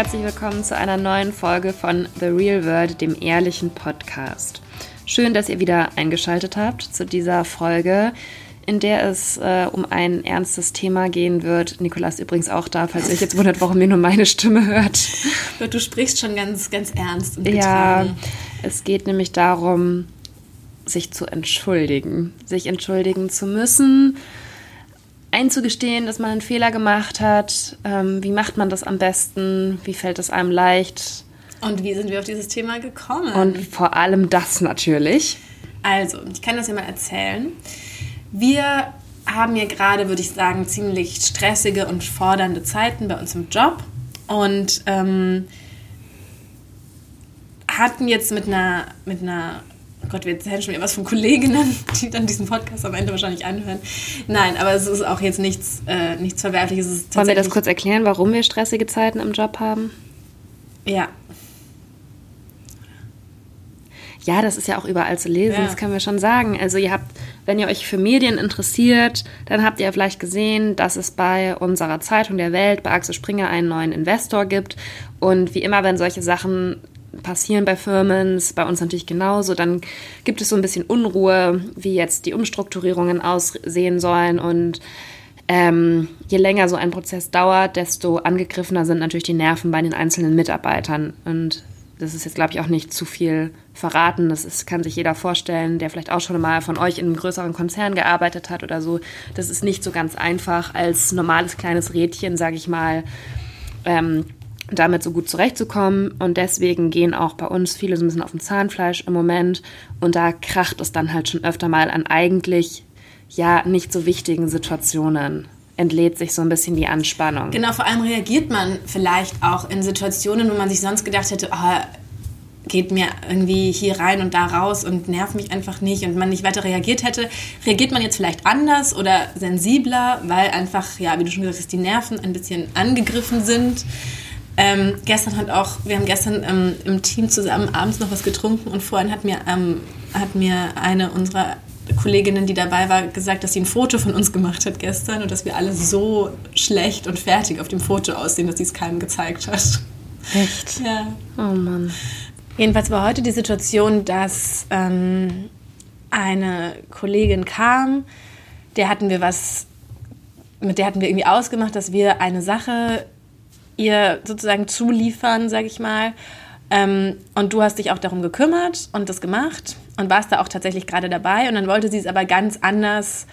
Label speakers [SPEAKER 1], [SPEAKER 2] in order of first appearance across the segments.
[SPEAKER 1] herzlich willkommen zu einer neuen Folge von The Real World, dem ehrlichen Podcast. Schön, dass ihr wieder eingeschaltet habt zu dieser Folge, in der es äh, um ein ernstes Thema gehen wird. Nikolas übrigens auch da, falls ihr euch jetzt wundert, warum ihr nur meine Stimme hört.
[SPEAKER 2] Du sprichst schon ganz, ganz ernst und
[SPEAKER 1] getragen. Ja, es geht nämlich darum, sich zu entschuldigen, sich entschuldigen zu müssen einzugestehen, dass man einen Fehler gemacht hat. Ähm, wie macht man das am besten? Wie fällt es einem leicht?
[SPEAKER 2] Und wie sind wir auf dieses Thema gekommen?
[SPEAKER 1] Und vor allem das natürlich.
[SPEAKER 2] Also, ich kann das ja mal erzählen. Wir haben hier gerade, würde ich sagen, ziemlich stressige und fordernde Zeiten bei uns im Job und ähm, hatten jetzt mit einer, mit einer Gott, wir erzählen schon wieder was von Kolleginnen, die dann diesen Podcast am Ende wahrscheinlich anhören. Nein, aber es ist auch jetzt nichts, äh, nichts Verwerfliches.
[SPEAKER 1] Wollen wir das kurz erklären, warum wir stressige Zeiten im Job haben?
[SPEAKER 2] Ja.
[SPEAKER 1] Ja, das ist ja auch überall zu lesen, ja. das können wir schon sagen. Also ihr habt, wenn ihr euch für Medien interessiert, dann habt ihr vielleicht gesehen, dass es bei unserer Zeitung der Welt, bei Axel Springer, einen neuen Investor gibt. Und wie immer, wenn solche Sachen passieren bei Firmen, bei uns natürlich genauso. Dann gibt es so ein bisschen Unruhe, wie jetzt die Umstrukturierungen aussehen sollen. Und ähm, je länger so ein Prozess dauert, desto angegriffener sind natürlich die Nerven bei den einzelnen Mitarbeitern. Und das ist jetzt, glaube ich, auch nicht zu viel verraten. Das ist, kann sich jeder vorstellen, der vielleicht auch schon mal von euch in einem größeren Konzern gearbeitet hat oder so. Das ist nicht so ganz einfach als normales kleines Rädchen, sage ich mal. Ähm, damit so gut zurechtzukommen. Und deswegen gehen auch bei uns viele so ein bisschen auf dem Zahnfleisch im Moment. Und da kracht es dann halt schon öfter mal an eigentlich ja nicht so wichtigen Situationen. Entlädt sich so ein bisschen die Anspannung.
[SPEAKER 2] Genau, vor allem reagiert man vielleicht auch in Situationen, wo man sich sonst gedacht hätte, oh, geht mir irgendwie hier rein und da raus und nervt mich einfach nicht und man nicht weiter reagiert hätte, reagiert man jetzt vielleicht anders oder sensibler, weil einfach, ja, wie du schon gesagt hast, die Nerven ein bisschen angegriffen sind. Ähm, gestern hat auch, wir haben gestern ähm, im Team zusammen abends noch was getrunken und vorhin hat mir, ähm, hat mir eine unserer Kolleginnen, die dabei war, gesagt, dass sie ein Foto von uns gemacht hat gestern und dass wir alle so schlecht und fertig auf dem Foto aussehen, dass sie es keinem gezeigt hat.
[SPEAKER 1] Echt?
[SPEAKER 2] Ja.
[SPEAKER 1] Oh Mann.
[SPEAKER 2] Jedenfalls war heute die Situation, dass ähm, eine Kollegin kam, der hatten wir was, mit der hatten wir irgendwie ausgemacht, dass wir eine Sache ihr sozusagen zuliefern, sag ich mal. Ähm, und du hast dich auch darum gekümmert und das gemacht und warst da auch tatsächlich gerade dabei. Und dann wollte sie es aber ganz anders.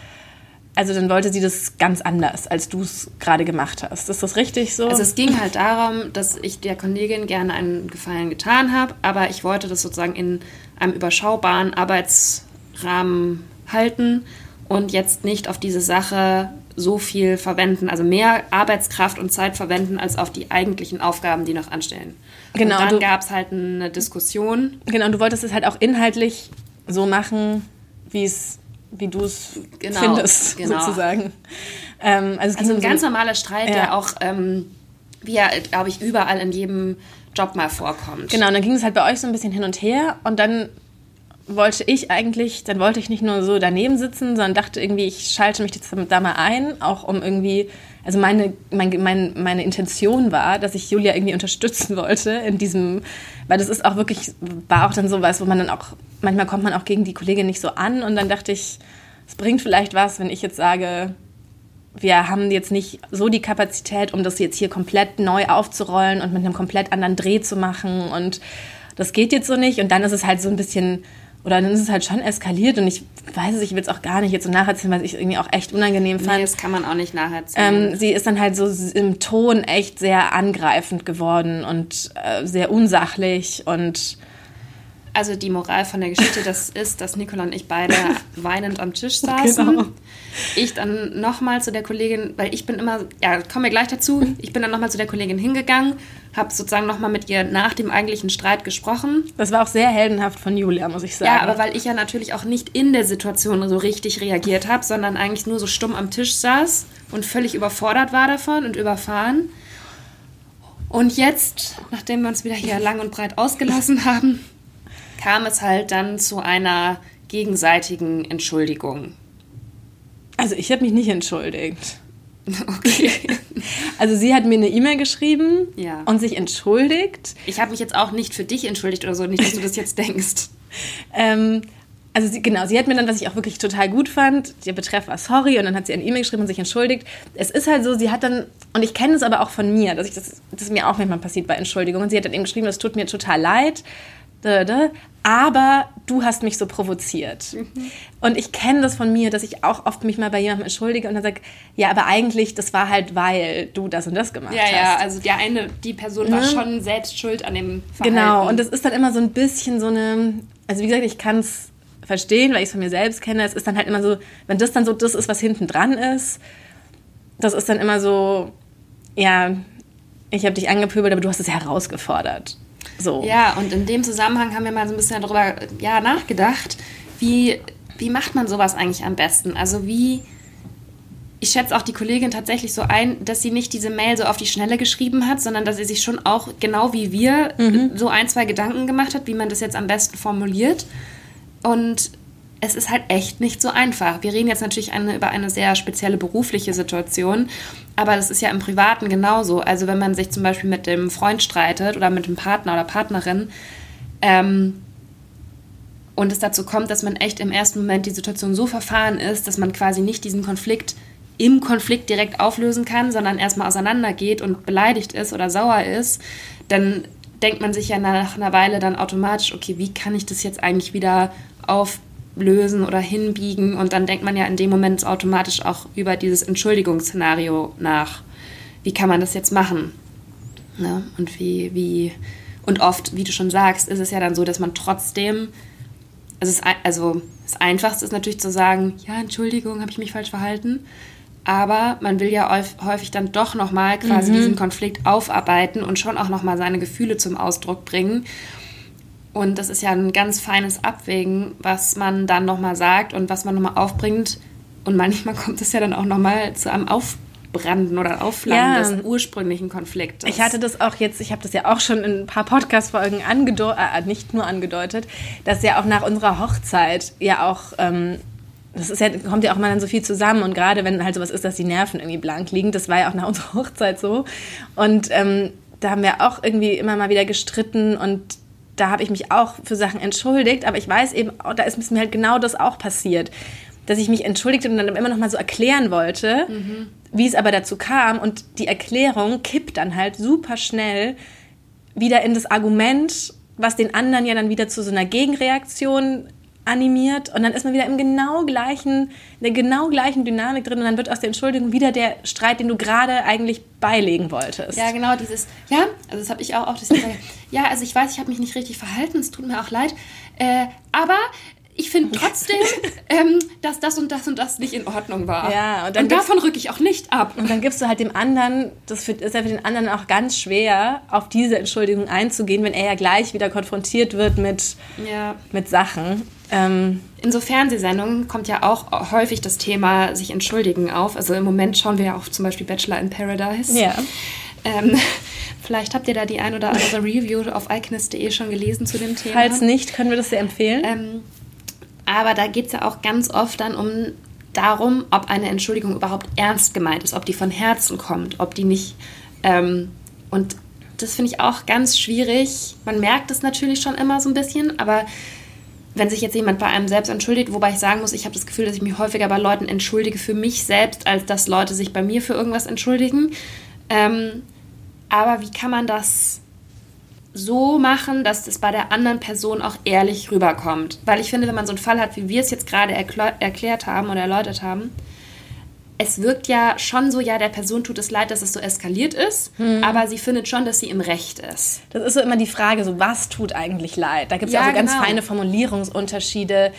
[SPEAKER 2] Also dann wollte sie das ganz anders, als du es gerade gemacht hast. Ist das richtig so?
[SPEAKER 1] Also es ging halt darum, dass ich der Kollegin gerne einen Gefallen getan habe, aber ich wollte das sozusagen in einem überschaubaren Arbeitsrahmen halten und jetzt nicht auf diese Sache so viel verwenden, also mehr Arbeitskraft und Zeit verwenden, als auf die eigentlichen Aufgaben, die noch anstellen. Genau. Und dann gab es halt eine Diskussion.
[SPEAKER 2] Genau, und du wolltest es halt auch inhaltlich so machen, wie es wie du es genau, findest, genau. sozusagen.
[SPEAKER 1] Ähm, also, also ein ganz normaler Streit, ja. der auch, ähm, wie er, glaube ich, überall in jedem Job mal vorkommt.
[SPEAKER 2] Genau, und dann ging es halt bei euch so ein bisschen hin und her und dann wollte ich eigentlich, dann wollte ich nicht nur so daneben sitzen, sondern dachte irgendwie, ich schalte mich jetzt da mal ein, auch um irgendwie, also meine, mein, mein, meine Intention war, dass ich Julia irgendwie unterstützen wollte in diesem, weil das ist auch wirklich, war auch dann so was, wo man dann auch, manchmal kommt man auch gegen die Kollegin nicht so an und dann dachte ich, es bringt vielleicht was, wenn ich jetzt sage, wir haben jetzt nicht so die Kapazität, um das jetzt hier komplett neu aufzurollen und mit einem komplett anderen Dreh zu machen und das geht jetzt so nicht. Und dann ist es halt so ein bisschen oder dann ist es halt schon eskaliert und ich weiß es, ich will es auch gar nicht jetzt so nacherzählen, weil ich es irgendwie auch echt unangenehm fand. Nee,
[SPEAKER 1] das kann man auch nicht nacherzählen.
[SPEAKER 2] Ähm, sie ist dann halt so im Ton echt sehr angreifend geworden und äh, sehr unsachlich und
[SPEAKER 1] also die Moral von der Geschichte, das ist, dass Nicola und ich beide weinend am Tisch saßen. Genau. Ich dann nochmal zu der Kollegin, weil ich bin immer, ja, kommen wir gleich dazu, ich bin dann nochmal zu der Kollegin hingegangen, habe sozusagen nochmal mit ihr nach dem eigentlichen Streit gesprochen.
[SPEAKER 2] Das war auch sehr heldenhaft von Julia, muss ich sagen.
[SPEAKER 1] Ja, aber weil ich ja natürlich auch nicht in der Situation so richtig reagiert habe, sondern eigentlich nur so stumm am Tisch saß und völlig überfordert war davon und überfahren. Und jetzt, nachdem wir uns wieder hier lang und breit ausgelassen haben, kam es halt dann zu einer gegenseitigen Entschuldigung.
[SPEAKER 2] Also ich habe mich nicht entschuldigt. Okay. Also sie hat mir eine E-Mail geschrieben
[SPEAKER 1] Ja.
[SPEAKER 2] und sich entschuldigt.
[SPEAKER 1] Ich habe mich jetzt auch nicht für dich entschuldigt oder so, nicht, dass du das jetzt denkst.
[SPEAKER 2] Ähm, also sie, genau, sie hat mir dann, was ich auch wirklich total gut fand, der Betreff war sorry und dann hat sie eine E-Mail geschrieben und sich entschuldigt. Es ist halt so, sie hat dann, und ich kenne es aber auch von mir, dass ich das, das mir auch manchmal passiert bei Entschuldigungen. Sie hat dann eben geschrieben, es tut mir total leid, aber du hast mich so provoziert. Und ich kenne das von mir, dass ich auch oft mich mal bei jemandem entschuldige und dann sage, ja, aber eigentlich, das war halt, weil du das und das gemacht
[SPEAKER 1] Ja,
[SPEAKER 2] hast.
[SPEAKER 1] ja, also der eine, die Person war
[SPEAKER 2] Ne?
[SPEAKER 1] schon selbst schuld an dem Verhalten.
[SPEAKER 2] Genau, und das ist dann immer so ein bisschen so eine, also wie gesagt, ich kann es verstehen, weil ich es von mir selbst kenne. Es ist dann halt immer so, wenn das dann so das ist, was hinten dran ist, das ist dann immer so, ja, ich habe dich angepöbelt, aber du hast es herausgefordert. So.
[SPEAKER 1] Ja, und in dem Zusammenhang haben wir mal so ein bisschen darüber ja, nachgedacht, wie, wie macht man sowas eigentlich am besten? Also wie, ich schätze auch die Kollegin tatsächlich so ein, dass sie nicht diese Mail so auf die Schnelle geschrieben hat, sondern dass sie sich schon auch, genau wie wir, so ein, zwei Gedanken gemacht hat, wie man das jetzt am besten formuliert. Und es ist halt echt nicht so einfach. Wir reden jetzt natürlich eine, über eine sehr spezielle berufliche Situation, aber das ist ja im Privaten genauso. Also wenn man sich zum Beispiel mit dem Freund streitet oder mit dem Partner oder Partnerin ähm, und es dazu kommt, dass man echt im ersten Moment die Situation so verfahren ist, dass man quasi nicht diesen Konflikt im Konflikt direkt auflösen kann, sondern erstmal auseinandergeht und beleidigt ist oder sauer ist, dann denkt man sich ja nach einer Weile dann automatisch, okay, wie kann ich das jetzt eigentlich wieder auflösen oder hinbiegen? Und dann denkt man ja in dem Moment automatisch auch über dieses Entschuldigungsszenario nach. Wie kann man das jetzt machen? Ne? Und wie, wie, und oft, wie du schon sagst, ist es ja dann so, dass man trotzdem, also, es, also das Einfachste ist natürlich zu sagen, ja, Entschuldigung, habe ich mich falsch verhalten. Aber man will ja häufig dann doch nochmal quasi mhm. diesen Konflikt aufarbeiten und schon auch nochmal seine Gefühle zum Ausdruck bringen. Und das ist ja ein ganz feines Abwägen, was man dann nochmal sagt und was man nochmal aufbringt. Und manchmal kommt es ja dann auch nochmal zu einem Aufbranden oder Aufflammen ja. des ursprünglichen Konfliktes.
[SPEAKER 2] Ich hatte das auch jetzt, ich habe das ja auch schon in ein paar Podcast-Folgen angedeutet, äh, nicht nur angedeutet, dass ja auch nach unserer Hochzeit ja auch. Ähm, das ist ja, kommt ja auch mal dann so viel zusammen und gerade wenn halt sowas ist, dass die Nerven irgendwie blank liegen, das war ja auch nach unserer Hochzeit so. Und ähm, da haben wir auch irgendwie immer mal wieder gestritten und da habe ich mich auch für Sachen entschuldigt, aber ich weiß eben, da ist mir halt genau das auch passiert, dass ich mich entschuldigte und dann immer noch mal so erklären wollte, mhm. wie es aber dazu kam und die Erklärung kippt dann halt super schnell wieder in das Argument, was den anderen ja dann wieder zu so einer Gegenreaktion animiert und dann ist man wieder im genau gleichen, in der genau gleichen Dynamik drin und dann wird aus der Entschuldigung wieder der Streit, den du gerade eigentlich beilegen wolltest.
[SPEAKER 1] Ja, genau, dieses, ja, also das habe ich auch, auch das, ja, also ich weiß, ich habe mich nicht richtig verhalten, es tut mir auch leid, äh, aber ich finde trotzdem, ähm, dass das und das und das nicht in Ordnung war.
[SPEAKER 2] Ja,
[SPEAKER 1] und, und davon rücke ich auch nicht ab.
[SPEAKER 2] Und dann gibst du halt dem anderen, das ist ja für den anderen auch ganz schwer, auf diese Entschuldigung einzugehen, wenn er ja gleich wieder konfrontiert wird mit,
[SPEAKER 1] ja.
[SPEAKER 2] mit Sachen. Ähm,
[SPEAKER 1] in so Fernsehsendungen kommt ja auch häufig das Thema sich entschuldigen auf. Also im Moment schauen wir ja auch zum Beispiel Bachelor in Paradise.
[SPEAKER 2] Ja.
[SPEAKER 1] Ähm, vielleicht habt ihr da die ein oder andere Review auf iconist.de schon gelesen zu dem Thema.
[SPEAKER 2] Falls nicht, können wir das sehr empfehlen.
[SPEAKER 1] Ähm, aber da geht es ja auch ganz oft dann um darum, ob eine Entschuldigung überhaupt ernst gemeint ist, ob die von Herzen kommt, ob die nicht. Ähm, und das finde ich auch ganz schwierig. Man merkt es natürlich schon immer so ein bisschen, aber wenn sich jetzt jemand bei einem selbst entschuldigt, wobei ich sagen muss, ich habe das Gefühl, dass ich mich häufiger bei Leuten entschuldige für mich selbst, als dass Leute sich bei mir für irgendwas entschuldigen. Ähm, aber wie kann man das so machen, dass das bei der anderen Person auch ehrlich rüberkommt? Weil ich finde, wenn man so einen Fall hat, wie wir es jetzt gerade erklärt haben oder erläutert haben, es wirkt ja schon so, ja, der Person tut es leid, dass es so eskaliert ist, hm. aber sie findet schon, dass sie im Recht ist.
[SPEAKER 2] Das ist so immer die Frage, so was tut eigentlich leid? Da gibt es ja, auch so ganz genau. feine Formulierungsunterschiede.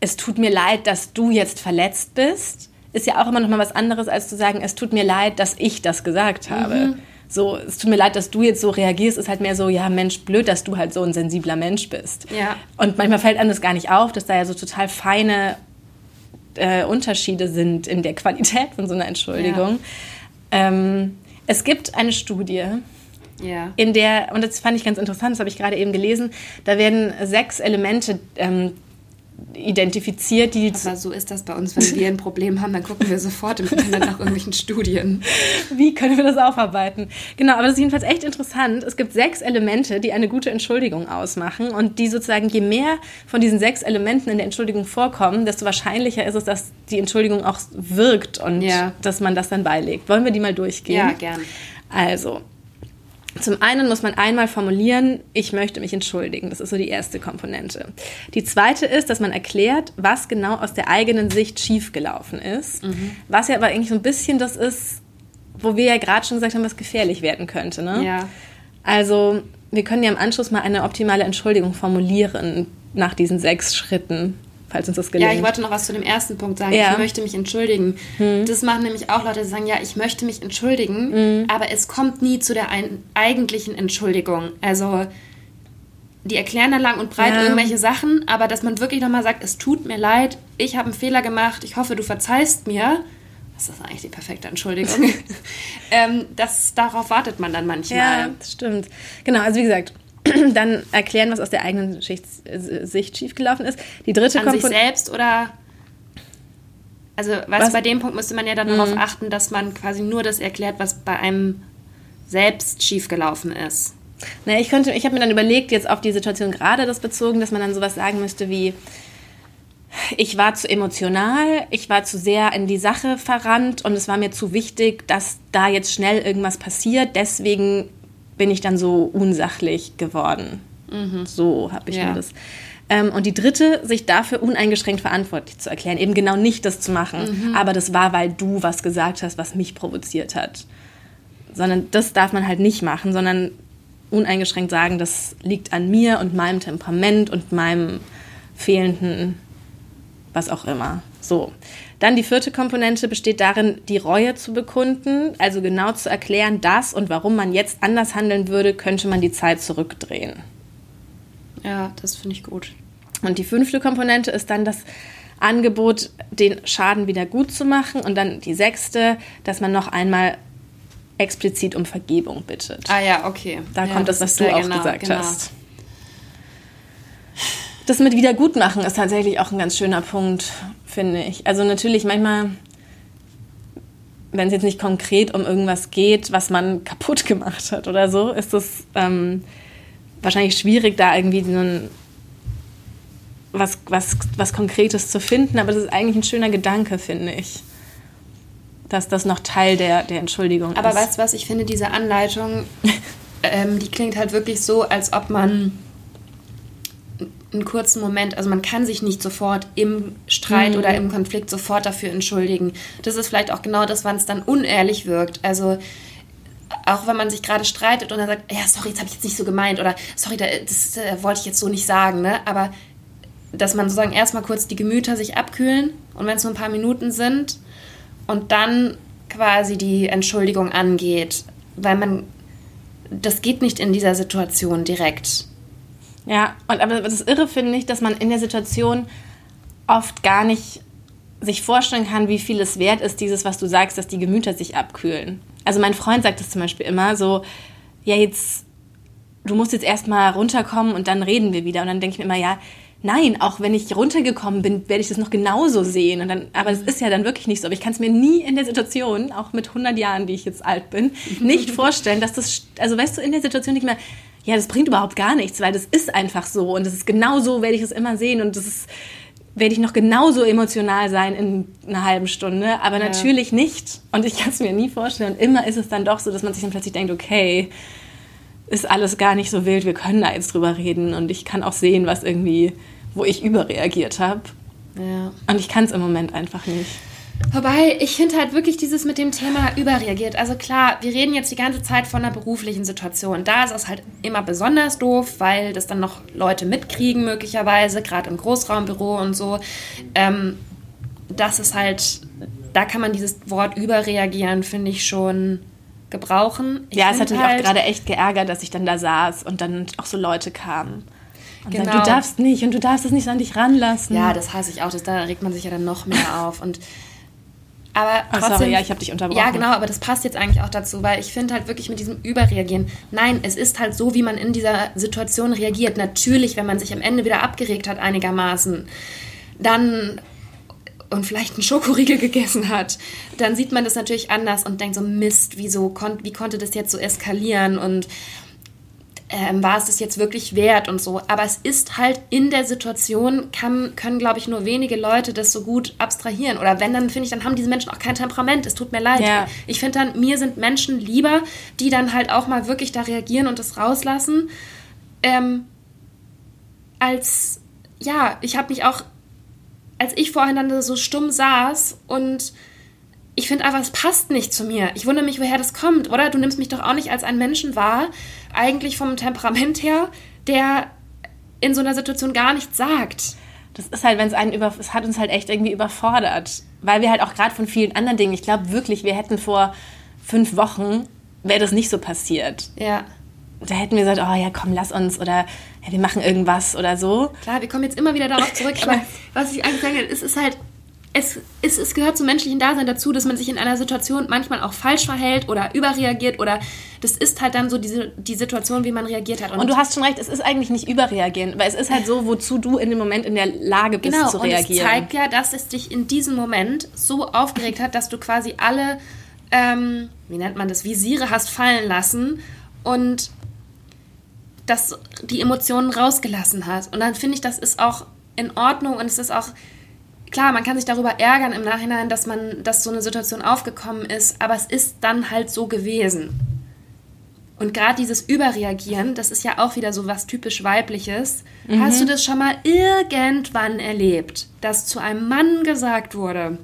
[SPEAKER 2] Es tut mir leid, dass du jetzt verletzt bist. Ist ja auch immer noch mal was anderes, als zu sagen, es tut mir leid, dass ich das gesagt habe. Mhm. So, es tut mir leid, dass du jetzt so reagierst, ist halt mehr so, ja, Mensch, blöd, dass du halt so ein sensibler Mensch bist.
[SPEAKER 1] Ja.
[SPEAKER 2] Und manchmal fällt einem das gar nicht auf, dass da ja so total feine äh, Unterschiede sind in der Qualität von so einer Entschuldigung. Ja. Ähm, es gibt eine Studie,
[SPEAKER 1] ja.
[SPEAKER 2] in der, und das fand ich ganz interessant, das habe ich gerade eben gelesen, da werden sechs Elemente ähm, identifiziert, die.
[SPEAKER 1] Aber so ist das bei uns, wenn wir ein Problem haben, dann gucken wir sofort im Internet nach irgendwelchen Studien.
[SPEAKER 2] Wie können wir das aufarbeiten? Genau, aber das ist jedenfalls echt interessant. Es gibt sechs Elemente, die eine gute Entschuldigung ausmachen und die sozusagen, je mehr von diesen sechs Elementen in der Entschuldigung vorkommen, desto wahrscheinlicher ist es, dass die Entschuldigung auch wirkt und ja. dass man das dann beilegt. Wollen wir die mal durchgehen?
[SPEAKER 1] Ja, gern.
[SPEAKER 2] Also, zum einen muss man einmal formulieren, ich möchte mich entschuldigen. Das ist so die erste Komponente. Die zweite ist, dass man erklärt, was genau aus der eigenen Sicht schiefgelaufen ist. Mhm. Was ja aber eigentlich so ein bisschen das ist, wo wir ja gerade schon gesagt haben, was gefährlich werden könnte. Ne?
[SPEAKER 1] Ja.
[SPEAKER 2] Also, wir können ja im Anschluss mal eine optimale Entschuldigung formulieren nach diesen sechs Schritten falls uns das gelingt.
[SPEAKER 1] Ja, ich wollte noch was zu dem ersten Punkt sagen. Ja. Ich möchte mich entschuldigen. Hm. Das machen nämlich auch Leute, die sagen, ja, ich möchte mich entschuldigen, hm. aber es kommt nie zu der ein eigentlichen Entschuldigung. Also die erklären dann lang und breit ja. irgendwelche Sachen, aber dass man wirklich nochmal sagt, es tut mir leid, ich habe einen Fehler gemacht, ich hoffe, du verzeihst mir. Das ist eigentlich die perfekte Entschuldigung. ähm, das, darauf wartet man dann manchmal.
[SPEAKER 2] Ja, das stimmt. Genau, also wie gesagt, dann erklären, was aus der eigenen Schicht, äh, Sicht schiefgelaufen ist. Die dritte
[SPEAKER 1] An sich selbst oder also was, bei dem Punkt müsste man ja dann mhm. darauf achten, dass man quasi nur das erklärt, was bei einem selbst schiefgelaufen ist.
[SPEAKER 2] Na, ich könnte, ich habe mir dann überlegt, jetzt auf die Situation gerade das bezogen, dass man dann sowas sagen müsste wie, ich war zu emotional, ich war zu sehr in die Sache verrannt und es war mir zu wichtig, dass da jetzt schnell irgendwas passiert. Deswegen bin ich dann so unsachlich geworden. Mhm. So habe ich ja. mir das. Ähm, und die dritte, sich dafür uneingeschränkt verantwortlich zu erklären, eben genau nicht das zu machen. Mhm. Aber das war, weil du was gesagt hast, was mich provoziert hat. Sondern das darf man halt nicht machen, sondern uneingeschränkt sagen, das liegt an mir und meinem Temperament und meinem fehlenden was auch immer. So. Dann die vierte Komponente besteht darin, die Reue zu bekunden, also genau zu erklären, dass und warum man jetzt anders handeln würde, könnte man die Zeit zurückdrehen.
[SPEAKER 1] Ja, das finde ich gut.
[SPEAKER 2] Und die fünfte Komponente ist dann das Angebot, den Schaden wieder gut zu machen. Und dann die sechste, dass man noch einmal explizit um Vergebung bittet.
[SPEAKER 1] Ah ja, okay.
[SPEAKER 2] Da ja, kommt das, was du auch genau, gesagt genau. hast. Das mit Wiedergutmachen ist tatsächlich auch ein ganz schöner Punkt, finde ich. Also natürlich manchmal, wenn es jetzt nicht konkret um irgendwas geht, was man kaputt gemacht hat oder so, ist es ähm, wahrscheinlich schwierig, da irgendwie so ein, was, was, was Konkretes zu finden. Aber das ist eigentlich ein schöner Gedanke, finde ich. Dass das noch Teil der, der Entschuldigung
[SPEAKER 1] Aber ist. Aber weißt du was, ich finde diese Anleitung, ähm, die klingt halt wirklich so, als ob man einen kurzen Moment, also man kann sich nicht sofort im Streit mhm. oder im Konflikt sofort dafür entschuldigen. Das ist vielleicht auch genau das, wann es dann unehrlich wirkt. Also auch wenn man sich gerade streitet und dann sagt, ja, sorry, das habe ich jetzt nicht so gemeint oder sorry, das, das äh, wollte ich jetzt so nicht sagen, ne? Aber dass man sozusagen erstmal kurz die Gemüter sich abkühlen und wenn es nur ein paar Minuten sind und dann quasi die Entschuldigung angeht, weil man das geht nicht in dieser Situation direkt.
[SPEAKER 2] Ja, und aber das Irre finde ich, dass man in der Situation oft gar nicht sich vorstellen kann, wie viel es wert ist, dieses, was du sagst, dass die Gemüter sich abkühlen. Also mein Freund sagt das zum Beispiel immer so, ja, jetzt, du musst jetzt erstmal runterkommen und dann reden wir wieder. Und dann denke ich mir immer, ja, nein, auch wenn ich runtergekommen bin, werde ich das noch genauso sehen. Und dann, aber es ist ja dann wirklich nicht so. Aber ich kann es mir nie in der Situation, auch mit 100 Jahren, die ich jetzt alt bin, nicht vorstellen, dass das, also weißt du, in der Situation nicht mehr, ja, das bringt überhaupt gar nichts, weil das ist einfach so und das ist genau so, werde ich es immer sehen und das ist, werde ich noch genauso emotional sein in einer halben Stunde, aber ja. natürlich nicht und ich kann es mir nie vorstellen und immer ist es dann doch so, dass man sich dann plötzlich denkt, okay, ist alles gar nicht so wild, wir können da jetzt drüber reden und ich kann auch sehen, was irgendwie, wo ich überreagiert habe.
[SPEAKER 1] Ja.
[SPEAKER 2] Und ich kann es im Moment einfach nicht.
[SPEAKER 1] Wobei, ich finde halt wirklich dieses mit dem Thema überreagiert. Also klar, wir reden jetzt die ganze Zeit von einer beruflichen Situation. Da ist es halt immer besonders doof, weil das dann noch Leute mitkriegen, möglicherweise, gerade im Großraumbüro und so. Ähm, das ist halt, da kann man dieses Wort überreagieren, finde ich schon gebrauchen. Ich
[SPEAKER 2] ja, es hat mich halt, auch gerade echt geärgert, dass ich dann da saß und dann auch so Leute kamen. Und genau. sagen, du darfst nicht und du darfst es nicht an dich ranlassen.
[SPEAKER 1] Ja, das hasse ich auch. Das, da regt man sich ja dann noch mehr auf. Und aber
[SPEAKER 2] trotzdem, oh, sorry, ja, ich habe dich unterbrochen.
[SPEAKER 1] Ja, genau, aber das passt jetzt eigentlich auch dazu, weil ich finde halt wirklich mit diesem Überreagieren, nein, es ist halt so, wie man in dieser Situation reagiert. Natürlich, wenn man sich am Ende wieder abgeregt hat einigermaßen, dann und vielleicht einen Schokoriegel gegessen hat, dann sieht man das natürlich anders und denkt so, Mist, wieso kon wie konnte das jetzt so eskalieren und ähm, war es das jetzt wirklich wert und so. Aber es ist halt in der Situation, kann, können, glaube ich, nur wenige Leute das so gut abstrahieren. Oder wenn, dann finde ich, dann haben diese Menschen auch kein Temperament. Es tut mir leid. Ja. Ich finde dann, mir sind Menschen lieber, die dann halt auch mal wirklich da reagieren und das rauslassen, ähm, als, ja, ich habe mich auch als ich vorhin dann so stumm saß und ich finde einfach, es passt nicht zu mir. Ich wundere mich, woher das kommt, oder? Du nimmst mich doch auch nicht als einen Menschen wahr, eigentlich vom Temperament her, der in so einer Situation gar nichts sagt.
[SPEAKER 2] Das ist halt, wenn es einen über, es hat uns halt echt irgendwie überfordert, weil wir halt auch gerade von vielen anderen Dingen, ich glaube wirklich, wir hätten vor fünf Wochen, wäre das nicht so passiert. Ja da hätten wir gesagt, oh ja, komm, lass uns oder ja, wir machen irgendwas oder so.
[SPEAKER 1] Klar, wir kommen jetzt immer wieder darauf zurück, aber was ich eigentlich sage, es ist halt, es, es, es gehört zum menschlichen Dasein dazu, dass man sich in einer Situation manchmal auch falsch verhält oder überreagiert oder das ist halt dann so diese, die Situation, wie man reagiert hat.
[SPEAKER 2] Und, und du hast schon recht, es ist eigentlich nicht überreagieren, weil es ist halt so, wozu du in dem Moment in der Lage bist genau, zu reagieren. Genau,
[SPEAKER 1] und es zeigt ja, dass es dich in diesem Moment so aufgeregt hat, dass du quasi alle, ähm, wie nennt man das, Visiere hast fallen lassen und das die Emotionen rausgelassen hat. Und dann finde ich, das ist auch in Ordnung und es ist auch klar, man kann sich darüber ärgern im Nachhinein, dass man, dass so eine Situation aufgekommen ist, aber es ist dann halt so gewesen. Und gerade dieses Überreagieren, das ist ja auch wieder so was typisch weibliches. Mhm. Hast du das schon mal irgendwann erlebt, dass zu einem Mann gesagt wurde,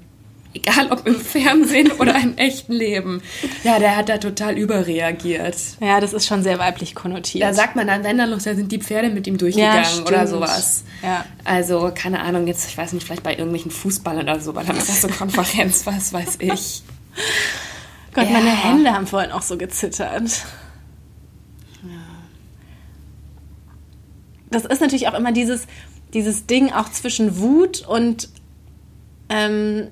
[SPEAKER 1] egal ob im Fernsehen oder im echten Leben. Ja, der hat da total überreagiert.
[SPEAKER 2] Ja, das ist schon sehr weiblich konnotiert.
[SPEAKER 1] Da sagt man dann, wenn dann noch, da sind die Pferde mit ihm durchgegangen ja, oder sowas. Ja. Also, keine Ahnung, jetzt, ich weiß nicht, vielleicht bei irgendwelchen Fußballern oder so, weil dann ist das so Konferenz, was weiß ich.
[SPEAKER 2] Gott, ja. meine Hände haben vorhin auch so gezittert. Das ist natürlich auch immer dieses, dieses Ding auch zwischen Wut und ähm,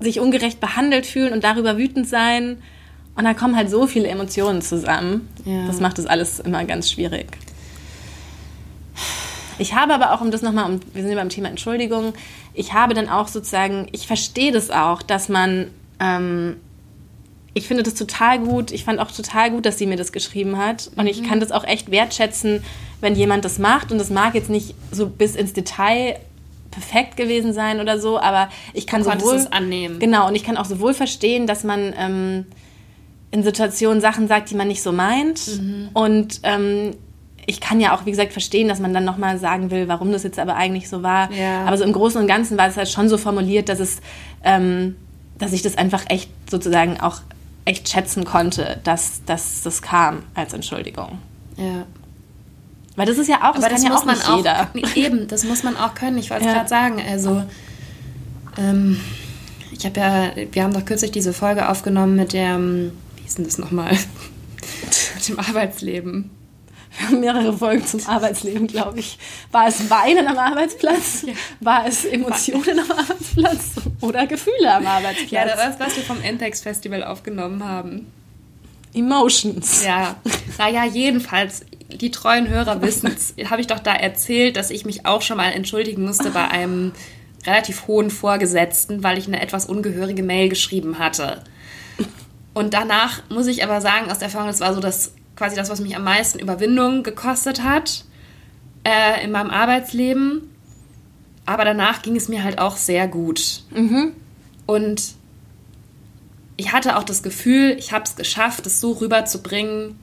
[SPEAKER 2] sich ungerecht behandelt fühlen und darüber wütend sein. Und da kommen halt so viele Emotionen zusammen. Ja. Das macht das alles immer ganz schwierig. Ich habe aber auch, um das nochmal, um, wir sind ja beim Thema Entschuldigung, ich habe dann auch sozusagen, ich verstehe das auch, dass man, ähm, ich finde das total gut, ich fand auch total gut, dass sie mir das geschrieben hat. Und ich mhm. kann das auch echt wertschätzen, wenn jemand das macht. Und das mag jetzt nicht so bis ins Detail perfekt gewesen sein oder so, aber ich kann du sowohl es annehmen. Genau, und ich kann auch sowohl verstehen, dass man ähm, in Situationen Sachen sagt, die man nicht so meint. Mhm. Und ähm, ich kann ja auch, wie gesagt, verstehen, dass man dann nochmal sagen will, warum das jetzt aber eigentlich so war. Ja. Aber so im Großen und Ganzen war es halt schon so formuliert, dass es, ähm, dass ich das einfach echt sozusagen auch echt schätzen konnte, dass, dass das kam als Entschuldigung. Ja. Weil das ist ja auch, das, Aber das ja auch man jeder.
[SPEAKER 1] Auch, eben, das muss man auch können. Ich wollte es ja. gerade sagen. Also, ähm, ich habe ja, wir haben doch kürzlich diese Folge aufgenommen mit dem, wie hieß denn das nochmal? mit dem Arbeitsleben.
[SPEAKER 2] Wir haben mehrere Folgen zum Arbeitsleben, glaube ich. War es Weinen am Arbeitsplatz? Ja. War es Emotionen am Arbeitsplatz? Oder Gefühle am Arbeitsplatz?
[SPEAKER 1] Ja, das ist, was wir vom Entex Festival aufgenommen haben.
[SPEAKER 2] Emotions.
[SPEAKER 1] Ja, naja, jedenfalls, die treuen Hörer wissen es, habe ich doch da erzählt, dass ich mich auch schon mal entschuldigen musste bei einem relativ hohen Vorgesetzten, weil ich eine etwas ungehörige Mail geschrieben hatte. Und danach muss ich aber sagen, aus der Erfahrung, das war so das quasi das, was mich am meisten Überwindung gekostet hat äh, in meinem Arbeitsleben. Aber danach ging es mir halt auch sehr gut. Mhm. Und ich hatte auch das Gefühl, ich habe es geschafft, es so rüberzubringen,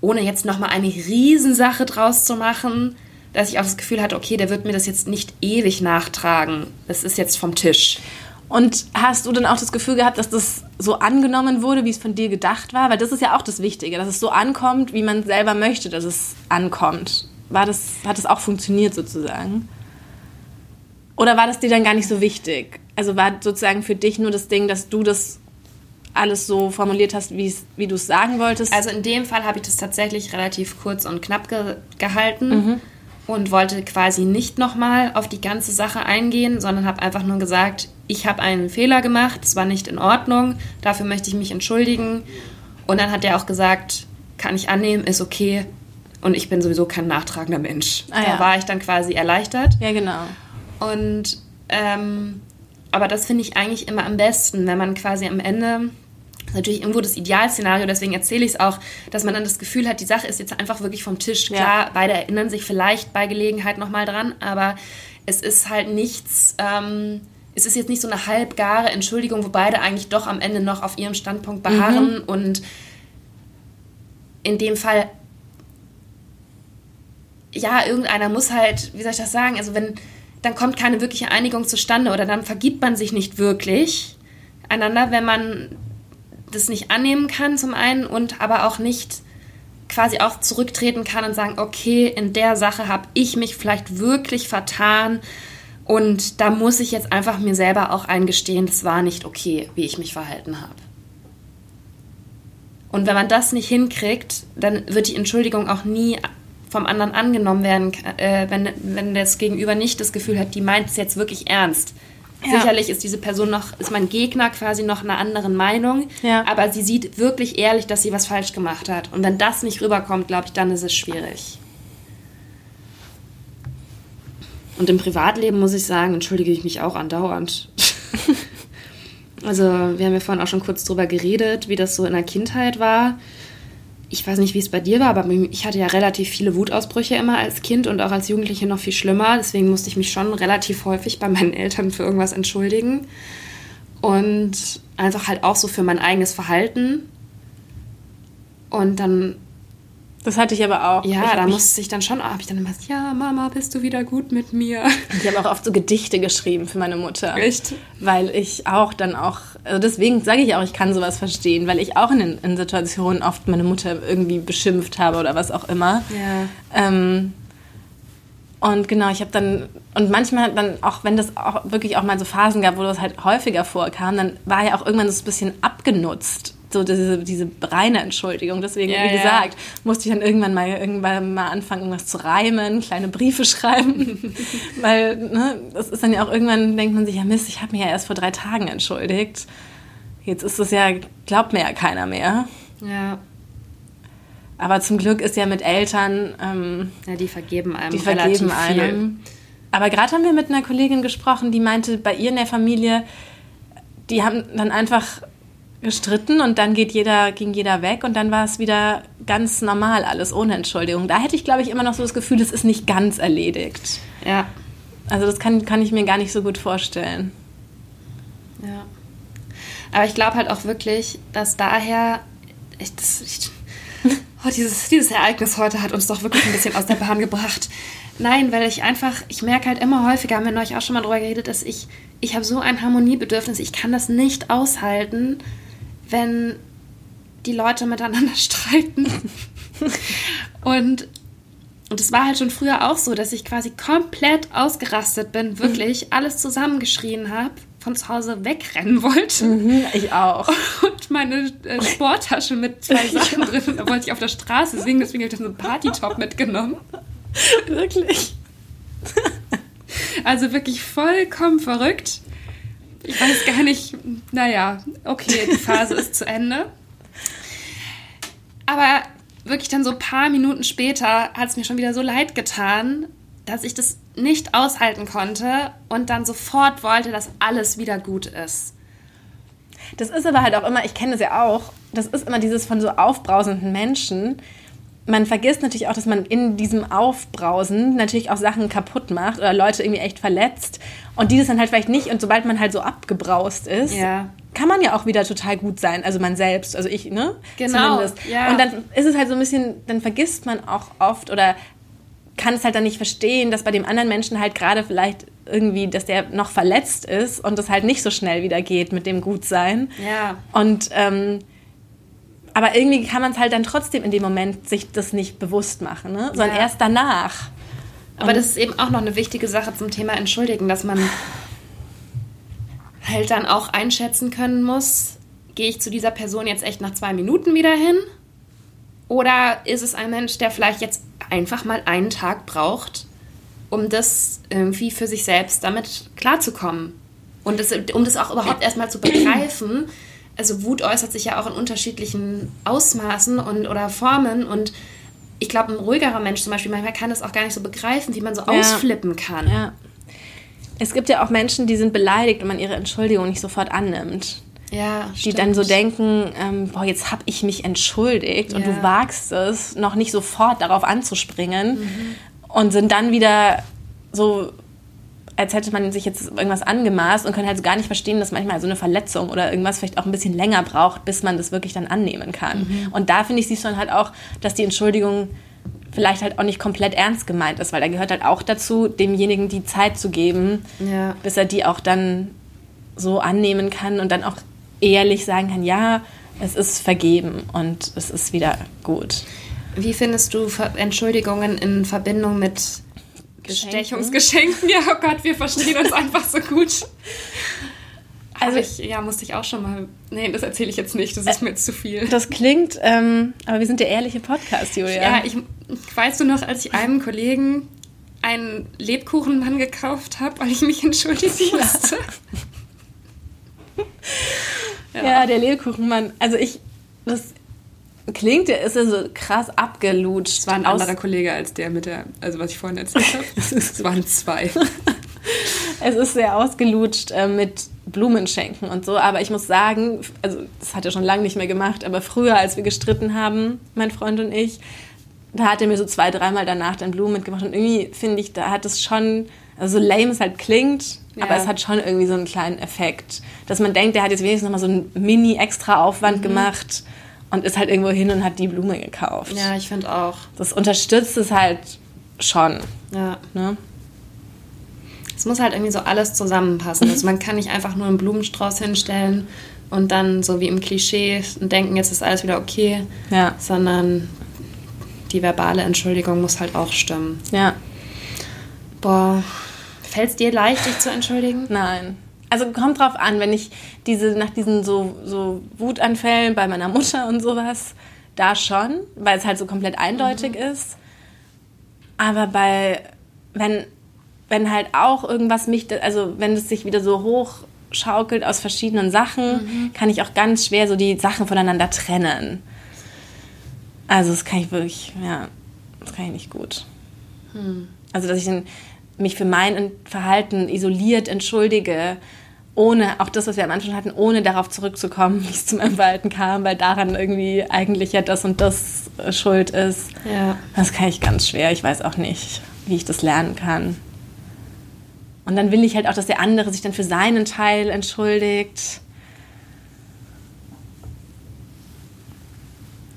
[SPEAKER 1] ohne jetzt nochmal eine Riesensache draus zu machen, dass ich auch das Gefühl hatte, okay, der wird mir das jetzt nicht ewig nachtragen. Das ist jetzt vom Tisch.
[SPEAKER 2] Und hast du dann auch das Gefühl gehabt, dass das so angenommen wurde, wie es von dir gedacht war? Weil das ist ja auch das Wichtige, dass es so ankommt, wie man selber möchte, dass es ankommt. War das, hat das auch funktioniert sozusagen? Oder war das dir dann gar nicht so wichtig? Also war sozusagen für dich nur das Ding, dass du das alles so formuliert hast, wie du es sagen wolltest?
[SPEAKER 1] Also in dem Fall habe ich das tatsächlich relativ kurz und knapp ge gehalten mhm. und wollte quasi nicht nochmal auf die ganze Sache eingehen, sondern habe einfach nur gesagt, ich habe einen Fehler gemacht, es war nicht in Ordnung, dafür möchte ich mich entschuldigen. Und dann hat er auch gesagt, kann ich annehmen, ist okay, Und ich bin sowieso kein nachtragender Mensch. Ah, da ja. war ich dann quasi erleichtert.
[SPEAKER 2] Ja, genau.
[SPEAKER 1] Und ähm, aber das finde ich eigentlich immer am besten, wenn man quasi am Ende natürlich irgendwo das Idealszenario, deswegen erzähle ich es auch, dass man dann das Gefühl hat, die Sache ist jetzt einfach wirklich vom Tisch. Klar, ja. beide erinnern sich vielleicht bei Gelegenheit nochmal dran, aber es ist halt nichts, ähm, es ist jetzt nicht so eine halbgare Entschuldigung, wo beide eigentlich doch am Ende noch auf ihrem Standpunkt beharren mhm. und in dem Fall, ja, irgendeiner muss halt, wie soll ich das sagen, also wenn, dann kommt keine wirkliche Einigung zustande oder dann vergibt man sich nicht wirklich einander, wenn man das nicht annehmen kann zum einen und aber auch nicht quasi auch zurücktreten kann und sagen, okay, in der Sache habe ich mich vielleicht wirklich vertan und da muss ich jetzt einfach mir selber auch eingestehen, das war nicht okay, wie ich mich verhalten habe. Und wenn man das nicht hinkriegt, dann wird die Entschuldigung auch nie vom anderen angenommen werden, äh, wenn, wenn das Gegenüber nicht das Gefühl hat, die meint es jetzt wirklich ernst. Ja. Sicherlich ist diese Person noch, ist mein Gegner quasi noch einer anderen Meinung, ja. aber sie sieht wirklich ehrlich, dass sie was falsch gemacht hat. Und wenn das nicht rüberkommt, glaube ich, dann ist es schwierig. Und im Privatleben muss ich sagen, entschuldige ich mich auch andauernd. also, wir haben ja vorhin auch schon kurz drüber geredet, wie das so in der Kindheit war ich weiß nicht, wie es bei dir war, aber ich hatte ja relativ viele Wutausbrüche immer als Kind und auch als Jugendliche noch viel schlimmer. Deswegen musste ich mich schon relativ häufig bei meinen Eltern für irgendwas entschuldigen. Und einfach halt auch so für mein eigenes Verhalten. Und dann
[SPEAKER 2] das hatte ich aber auch.
[SPEAKER 1] Ja, da musste ich dann schon, habe ich dann immer gesagt, ja, Mama, bist du wieder gut mit mir?
[SPEAKER 2] Ich habe auch oft so Gedichte geschrieben für meine Mutter.
[SPEAKER 1] Echt?
[SPEAKER 2] Weil ich auch dann auch, also deswegen sage ich auch, ich kann sowas verstehen, weil ich auch in, in Situationen oft meine Mutter irgendwie beschimpft habe oder was auch immer.
[SPEAKER 1] Ja.
[SPEAKER 2] Ähm, und genau, ich habe dann, und manchmal dann auch, wenn das auch wirklich auch mal so Phasen gab, wo das halt häufiger vorkam, dann war ja auch irgendwann so ein bisschen abgenutzt so diese, diese reine Entschuldigung. Deswegen, ja, wie gesagt, ja. musste ich dann irgendwann mal irgendwann mal anfangen, irgendwas zu reimen, kleine Briefe schreiben. Weil, ne, das ist dann ja auch irgendwann, denkt man sich, ja Mist, ich habe mich ja erst vor drei Tagen entschuldigt. Jetzt ist es ja, glaubt mir ja keiner mehr.
[SPEAKER 1] Ja.
[SPEAKER 2] Aber zum Glück ist ja mit Eltern. Ähm,
[SPEAKER 1] ja, die vergeben einem.
[SPEAKER 2] Die vergeben einem. Aber gerade haben wir mit einer Kollegin gesprochen, die meinte, bei ihr in der Familie, die haben dann einfach gestritten und dann geht jeder, ging jeder weg und dann war es wieder ganz normal alles, ohne Entschuldigung. Da hätte ich, glaube ich, immer noch so das Gefühl, es ist nicht ganz erledigt.
[SPEAKER 1] Ja.
[SPEAKER 2] Also das kann, kann ich mir gar nicht so gut vorstellen.
[SPEAKER 1] Ja. Aber ich glaube halt auch wirklich, dass daher, ich, das, ich, oh, dieses, dieses Ereignis heute hat uns doch wirklich ein bisschen aus der Bahn gebracht. Nein, weil ich einfach, ich merke halt immer häufiger, haben wir neulich auch schon mal drüber geredet, dass ich, ich habe so ein Harmoniebedürfnis, ich kann das nicht aushalten, wenn die Leute miteinander streiten. und und es war halt schon früher auch so, dass ich quasi komplett ausgerastet bin, wirklich alles zusammengeschrien habe, von zu Hause wegrennen wollte.
[SPEAKER 2] Mhm, ich auch.
[SPEAKER 1] Und meine äh, Sporttasche mit zwei Sachen drin, da wollte ich auf der Straße singen, deswegen habe ich so einen Partytop mitgenommen.
[SPEAKER 2] Wirklich.
[SPEAKER 1] Also wirklich vollkommen verrückt. Ich weiß gar nicht, naja, okay, die Phase ist zu Ende. Aber wirklich dann so ein paar Minuten später hat es mir schon wieder so leid getan, dass ich das nicht aushalten konnte und dann sofort wollte, dass alles wieder gut ist.
[SPEAKER 2] Das ist aber halt auch immer, ich kenne das ja auch, das ist immer dieses von so aufbrausenden Menschen, man vergisst natürlich auch, dass man in diesem Aufbrausen natürlich auch Sachen kaputt macht oder Leute irgendwie echt verletzt. Und dieses dann halt vielleicht nicht. Und sobald man halt so abgebraust ist,
[SPEAKER 1] ja.
[SPEAKER 2] kann man ja auch wieder total gut sein. Also man selbst, also ich, ne?
[SPEAKER 1] Genau. Zumindest. Ja.
[SPEAKER 2] Und dann ist es halt so ein bisschen, dann vergisst man auch oft oder kann es halt dann nicht verstehen, dass bei dem anderen Menschen halt gerade vielleicht irgendwie, dass der noch verletzt ist und es halt nicht so schnell wieder geht mit dem Gutsein.
[SPEAKER 1] Ja.
[SPEAKER 2] Und ähm, aber irgendwie kann man es halt dann trotzdem in dem Moment sich das nicht bewusst machen, ne? sondern ja. erst danach.
[SPEAKER 1] Aber das ist eben auch noch eine wichtige Sache zum Thema Entschuldigen, dass man halt dann auch einschätzen können muss, gehe ich zu dieser Person jetzt echt nach zwei Minuten wieder hin? Oder ist es ein Mensch, der vielleicht jetzt einfach mal einen Tag braucht, um das irgendwie für sich selbst damit klarzukommen? Und das, um das auch überhaupt erstmal zu begreifen, also Wut äußert sich ja auch in unterschiedlichen Ausmaßen und oder Formen und ich glaube, ein ruhigerer Mensch zum Beispiel, manchmal kann das auch gar nicht so begreifen, wie man so ja. ausflippen kann.
[SPEAKER 2] Ja. Es gibt ja auch Menschen, die sind beleidigt und man ihre Entschuldigung nicht sofort annimmt.
[SPEAKER 1] Ja,
[SPEAKER 2] die stimmt. dann so denken, ähm, boah, jetzt habe ich mich entschuldigt ja. und du wagst es, noch nicht sofort darauf anzuspringen mhm. und sind dann wieder so, als hätte man sich jetzt irgendwas angemaßt und können halt gar nicht verstehen, dass manchmal so eine Verletzung oder irgendwas vielleicht auch ein bisschen länger braucht, bis man das wirklich dann annehmen kann. Mhm. Und da finde ich, siehst du dann halt auch, dass die Entschuldigung vielleicht halt auch nicht komplett ernst gemeint ist, weil da gehört halt auch dazu, demjenigen die Zeit zu geben, ja. bis er die auch dann so annehmen kann und dann auch ehrlich sagen kann, ja, es ist vergeben und es ist wieder gut.
[SPEAKER 1] Wie findest du Entschuldigungen in Verbindung mit Bestechungsgeschenken? Ja, oh Gott, wir verstehen uns einfach so gut. Also ich, ja, musste ich auch schon mal. Nee, das erzähle ich jetzt nicht, das ist mir jetzt zu viel.
[SPEAKER 2] Das klingt, ähm, aber wir sind der ehrliche Podcast, Julia.
[SPEAKER 1] Ja, ich weißt du noch, als ich einem Kollegen einen Lebkuchenmann gekauft habe, weil ich mich entschuldigen musste.
[SPEAKER 2] Ja, ja der Lebkuchenmann. Also ich, das klingt, der ist ja so krass abgelutscht.
[SPEAKER 1] Es war ein anderer Kollege als der mit der, also was ich vorhin erzählt habe. es waren zwei.
[SPEAKER 2] es ist sehr ausgelutscht äh, mit Blumenschenken und so, aber ich muss sagen, also das hat er schon lange nicht mehr gemacht, aber früher, als wir gestritten haben, mein Freund und ich, da hat er mir so zwei, dreimal danach dann Blumen mitgemacht und irgendwie finde ich, da hat es schon, also so lame es halt klingt, ja. aber es hat schon irgendwie so einen kleinen Effekt, dass man denkt, der hat jetzt wenigstens nochmal so einen Mini-Extra-Aufwand mhm. gemacht und ist halt irgendwo hin und hat die Blume gekauft.
[SPEAKER 1] Ja, ich finde auch.
[SPEAKER 2] Das unterstützt es halt schon.
[SPEAKER 1] Ja. Ne? Es muss halt irgendwie so alles zusammenpassen. Also man kann nicht einfach nur einen Blumenstrauß hinstellen und dann so wie im Klischee denken, jetzt ist alles wieder okay,
[SPEAKER 2] ja.
[SPEAKER 1] sondern die verbale Entschuldigung muss halt auch stimmen.
[SPEAKER 2] Ja.
[SPEAKER 1] Boah, fällt es dir leicht, dich zu entschuldigen?
[SPEAKER 2] Nein. Also kommt drauf an, wenn ich diese nach diesen so, so Wutanfällen bei meiner Mutter und sowas, da schon, weil es halt so komplett eindeutig mhm. ist. Aber bei, wenn, wenn halt auch irgendwas mich, also wenn es sich wieder so hochschaukelt aus verschiedenen Sachen, mhm. kann ich auch ganz schwer so die Sachen voneinander trennen. Also das kann ich wirklich, ja, das kann ich nicht gut. Hm. Also dass ich dann mich für mein Verhalten isoliert entschuldige, ohne, auch das, was wir am Anfang hatten, ohne darauf zurückzukommen, wie es zum Verhalten kam, weil daran irgendwie eigentlich ja das und das äh, schuld ist.
[SPEAKER 1] Ja.
[SPEAKER 2] Das kann ich ganz schwer. Ich weiß auch nicht, wie ich das lernen kann. Und dann will ich halt auch, dass der andere sich dann für seinen Teil entschuldigt.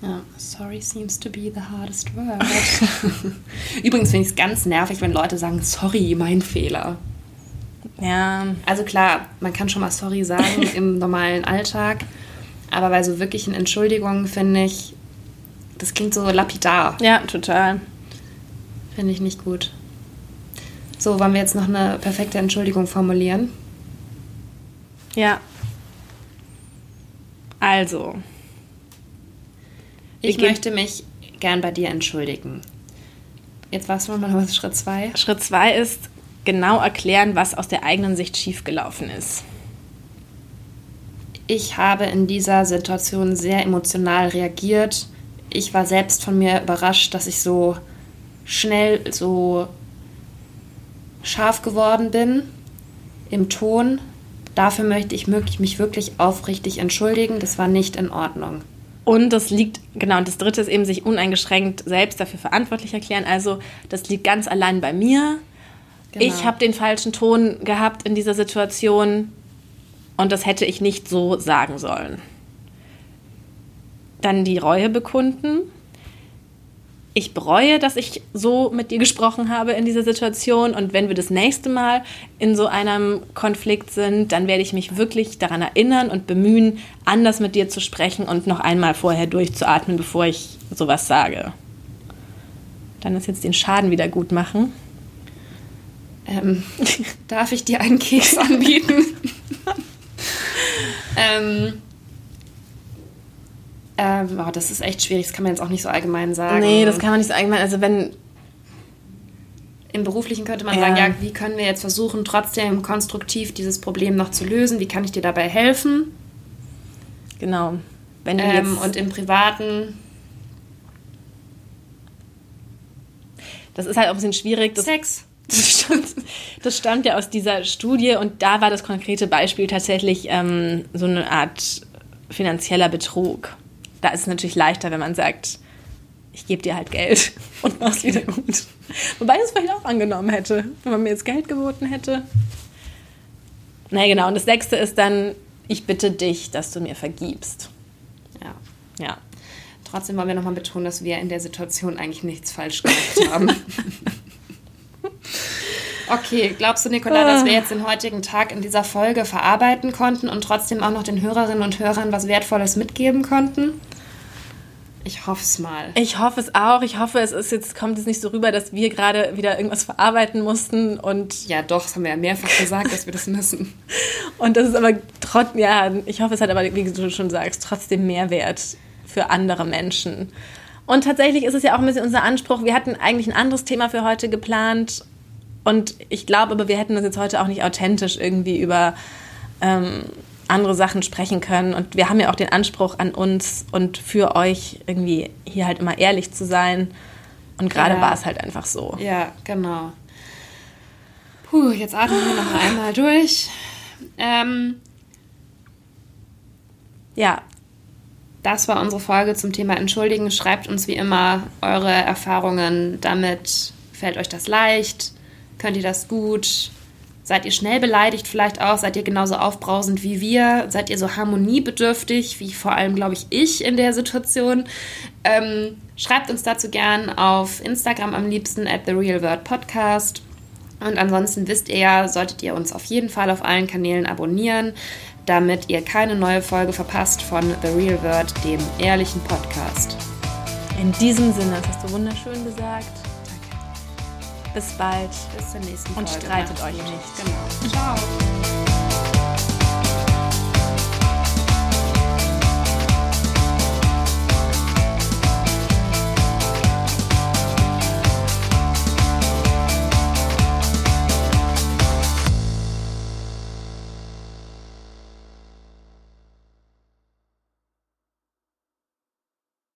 [SPEAKER 1] Ja, sorry seems to be the hardest word. Übrigens finde ich es ganz nervig, wenn Leute sagen, sorry, mein Fehler.
[SPEAKER 2] Ja.
[SPEAKER 1] Also klar, man kann schon mal sorry sagen im normalen Alltag, aber bei so wirklichen Entschuldigungen finde ich, das klingt so lapidar.
[SPEAKER 2] Ja, total.
[SPEAKER 1] Finde ich nicht gut. So, wollen wir jetzt noch eine perfekte Entschuldigung formulieren?
[SPEAKER 2] Ja. Also,
[SPEAKER 1] ich möchte mich gern bei dir entschuldigen. Jetzt warst du mal Schritt zwei.
[SPEAKER 2] Schritt zwei ist genau erklären, was aus der eigenen Sicht schiefgelaufen ist.
[SPEAKER 1] Ich habe in dieser Situation sehr emotional reagiert. Ich war selbst von mir überrascht, dass ich so schnell so scharf geworden bin im Ton. Dafür möchte ich mich wirklich aufrichtig entschuldigen. Das war nicht in Ordnung.
[SPEAKER 2] Und das liegt, genau, und das dritte ist eben sich uneingeschränkt selbst dafür verantwortlich erklären. Also das liegt ganz allein bei mir. Genau. Ich habe den falschen Ton gehabt in dieser Situation und das hätte ich nicht so sagen sollen. Dann die Reue bekunden ich bereue, dass ich so mit dir gesprochen habe in dieser Situation. Und wenn wir das nächste Mal in so einem Konflikt sind, dann werde ich mich wirklich daran erinnern und bemühen, anders mit dir zu sprechen und noch einmal vorher durchzuatmen, bevor ich sowas sage. Dann ist jetzt den Schaden wieder gut machen.
[SPEAKER 1] Ähm, darf ich dir einen Keks anbieten? ähm, ähm, oh, das ist echt schwierig, das kann man jetzt auch nicht so allgemein sagen.
[SPEAKER 2] Nee, das kann man nicht so allgemein. Also wenn.
[SPEAKER 1] Im Beruflichen könnte man ja. sagen, ja, wie können wir jetzt versuchen, trotzdem konstruktiv dieses Problem noch zu lösen? Wie kann ich dir dabei helfen?
[SPEAKER 2] Genau.
[SPEAKER 1] Wenn du ähm, und im Privaten
[SPEAKER 2] das ist halt auch ein bisschen schwierig. Das,
[SPEAKER 1] Sex.
[SPEAKER 2] Das stammt, das stammt ja aus dieser Studie und da war das konkrete Beispiel tatsächlich ähm, so eine Art finanzieller Betrug. Da ist es natürlich leichter, wenn man sagt, ich gebe dir halt Geld und mach's wieder gut. Wobei ich es vielleicht auch angenommen hätte, wenn man mir jetzt Geld geboten hätte. Na genau, und das sechste ist dann, ich bitte dich, dass du mir vergibst.
[SPEAKER 1] Ja.
[SPEAKER 2] Ja.
[SPEAKER 1] Trotzdem wollen wir nochmal betonen, dass wir in der Situation eigentlich nichts falsch gemacht haben. Okay, glaubst du, Nicola, dass wir jetzt den heutigen Tag in dieser Folge verarbeiten konnten und trotzdem auch noch den Hörerinnen und Hörern was Wertvolles mitgeben konnten? Ich hoffe es mal.
[SPEAKER 2] Ich hoffe es auch. Ich hoffe, es ist jetzt, kommt es nicht so rüber, dass wir gerade wieder irgendwas verarbeiten mussten und.
[SPEAKER 1] Ja, doch, das haben wir ja mehrfach gesagt, dass wir das müssen.
[SPEAKER 2] Und das ist aber trotzdem, ja, ich hoffe, es hat aber, wie du schon sagst, trotzdem Mehrwert für andere Menschen. Und tatsächlich ist es ja auch ein bisschen unser Anspruch. Wir hatten eigentlich ein anderes Thema für heute geplant. Und ich glaube aber, wir hätten uns jetzt heute auch nicht authentisch irgendwie über ähm, andere Sachen sprechen können. Und wir haben ja auch den Anspruch an uns und für euch irgendwie hier halt immer ehrlich zu sein. Und gerade
[SPEAKER 1] Ja.
[SPEAKER 2] war es halt einfach so.
[SPEAKER 1] Ja, genau. Puh, jetzt atmen wir noch einmal durch. Ähm,
[SPEAKER 2] Ja,
[SPEAKER 1] das war unsere Folge zum Thema Entschuldigen. Schreibt uns wie immer eure Erfahrungen damit. Fällt euch das leicht? Könnt ihr das gut? Seid ihr schnell beleidigt vielleicht auch? Seid ihr genauso aufbrausend wie wir? Seid ihr so harmoniebedürftig wie vor allem, glaube ich, ich in der Situation? Ähm, schreibt uns dazu gern auf Instagram am liebsten at the Real Word Podcast. Und ansonsten wisst ihr ja, solltet ihr uns auf jeden Fall auf allen Kanälen abonnieren, damit ihr keine neue Folge verpasst von The Real Word, dem ehrlichen Podcast.
[SPEAKER 2] in diesem Sinne, das hast du wunderschön gesagt. Bis bald.
[SPEAKER 1] Bis zur nächsten
[SPEAKER 2] Und
[SPEAKER 1] Folge.
[SPEAKER 2] streitet
[SPEAKER 1] Macht's
[SPEAKER 2] euch nicht.
[SPEAKER 1] Genau. Ciao.